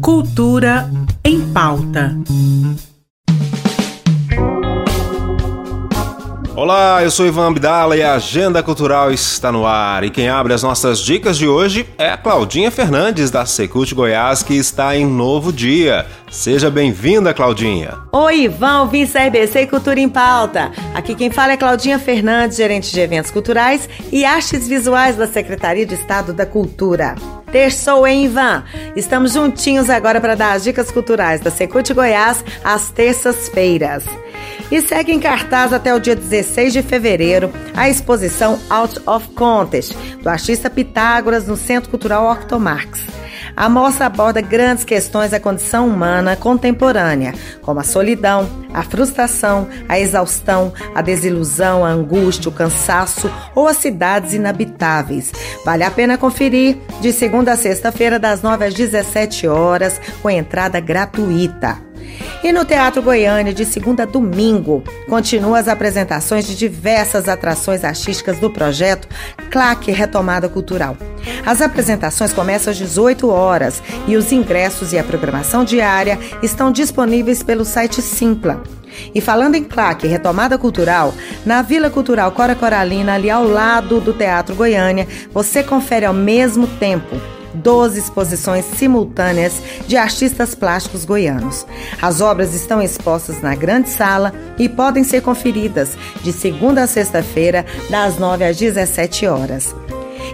Cultura em pauta. Olá, eu sou Ivan Abdala e a Agenda Cultural está no ar. E quem abre as nossas dicas de hoje é a Claudinha Fernandes, da Secult Goiás, que está em novo dia. Seja bem-vinda, Claudinha. Oi, Ivan, ouvintes da RBC Cultura em Pauta. Aqui quem fala é Claudinha Fernandes, gerente de eventos culturais e artes visuais da Secretaria de Estado da Cultura. Terçou, hein, Ivan? Estamos juntinhos agora para dar as dicas culturais da Secult Goiás às terças-feiras. E segue em cartaz até o dia 16 de fevereiro a exposição Out of Contest, do artista Pitágoras, no Centro Cultural Octomarx. A mostra aborda grandes questões da condição humana contemporânea, como a solidão, a frustração, a exaustão, a desilusão, a angústia, o cansaço ou as cidades inabitáveis. Vale a pena conferir de segunda a sexta-feira, das 9 às 17 horas, com entrada gratuita. E no Teatro Goiânia, de segunda a domingo, continuam as apresentações de diversas atrações artísticas do projeto Claque Retomada Cultural. As apresentações começam às 18 horas e os ingressos e a programação diária estão disponíveis pelo site Simpla. E falando em claque, retomada cultural, na Vila Cultural Cora Coralina, ali ao lado do Teatro Goiânia, você confere ao mesmo tempo 12 exposições simultâneas de artistas plásticos goianos. As obras estão expostas na grande sala e podem ser conferidas de segunda a sexta-feira, das 9 às 17 horas.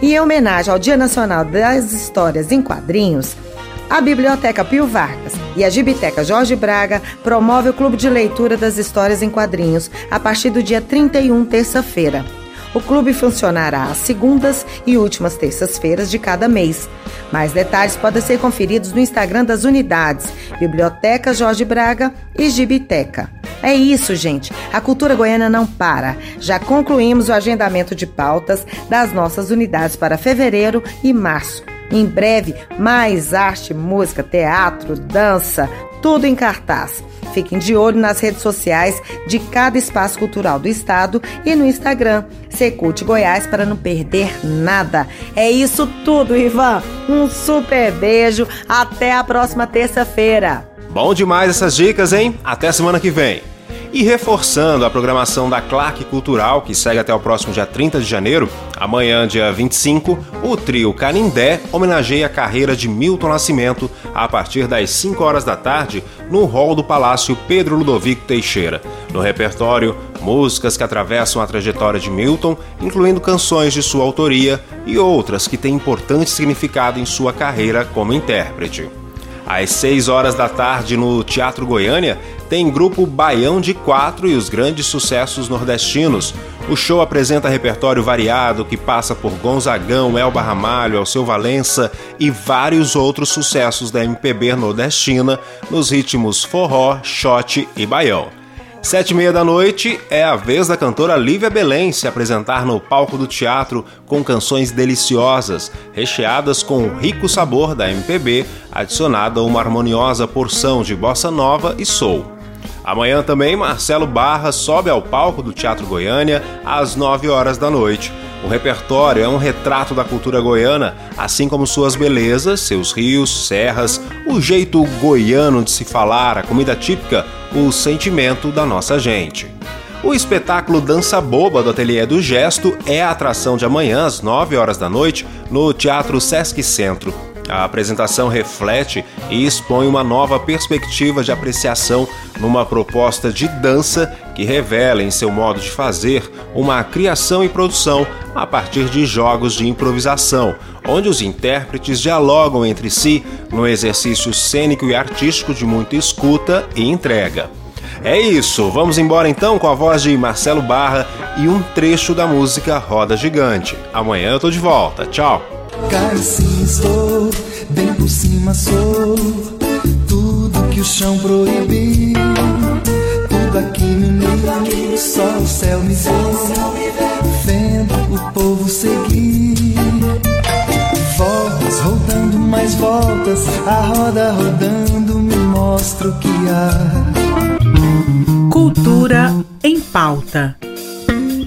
E em homenagem ao Dia Nacional das Histórias em Quadrinhos, a Biblioteca Pio Vargas e a Gibiteca Jorge Braga promove o Clube de Leitura das Histórias em Quadrinhos a partir do dia 31, terça-feira. O clube funcionará às segundas e últimas terças-feiras de cada mês. Mais detalhes podem ser conferidos no Instagram das unidades Biblioteca Jorge Braga e Gibiteca. É isso, gente. A cultura goiana não para. Já concluímos o agendamento de pautas das nossas unidades para fevereiro e março. Em breve, mais arte, música, teatro, dança, tudo em cartaz. Fiquem de olho nas redes sociais de cada espaço cultural do estado e no Instagram Secult Goiás para não perder nada. É isso tudo, Ivan. Um super beijo. Até a próxima terça-feira. Bom demais essas dicas, hein? Até semana que vem. E reforçando a programação da Claque Cultural, que segue até o próximo dia 30 de janeiro, amanhã, dia 25, o trio Canindé homenageia a carreira de Milton Nascimento a partir das 5 horas da tarde no hall do Palácio Pedro Ludovico Teixeira. No repertório, músicas que atravessam a trajetória de Milton, incluindo canções de sua autoria e outras que têm importante significado em sua carreira como intérprete. Às 6 horas da tarde, no Teatro Goiânia, tem grupo Baião de Quatro e os grandes sucessos nordestinos. O show apresenta repertório variado que passa por Gonzagão, Elba Ramalho, Alceu Valença e vários outros sucessos da MPB nordestina nos ritmos forró, shot e baião. Sete e meia da noite é a vez da cantora Lívia Belém se apresentar no palco do teatro com canções deliciosas, recheadas com o rico sabor da MPB, adicionada a uma harmoniosa porção de bossa nova e soul. Amanhã também Marcelo Barra sobe ao palco do Teatro Goiânia às 9 horas da noite. O repertório é um retrato da cultura goiana, assim como suas belezas, seus rios, serras, o jeito goiano de se falar, a comida típica, o sentimento da nossa gente. O espetáculo Dança Boba do Ateliê do Gesto é a atração de amanhã às 9 horas da noite no Teatro Sesc Centro. A apresentação reflete e expõe uma nova perspectiva de apreciação numa proposta de dança que revela em seu modo de fazer uma criação e produção a partir de jogos de improvisação, onde os intérpretes dialogam entre si no exercício cênico e artístico de muita escuta e entrega. É isso, vamos embora então com a voz de Marcelo Barra e um trecho da música Roda Gigante. Amanhã eu tô de volta, tchau! Cai sim, sou, bem por cima sou, tudo que o chão proibiu, tudo aqui me uniu, só o céu me viu, vendo o povo seguir. Voltas, rodando mais voltas, a roda rodando me mostra o que há. Cultura em pauta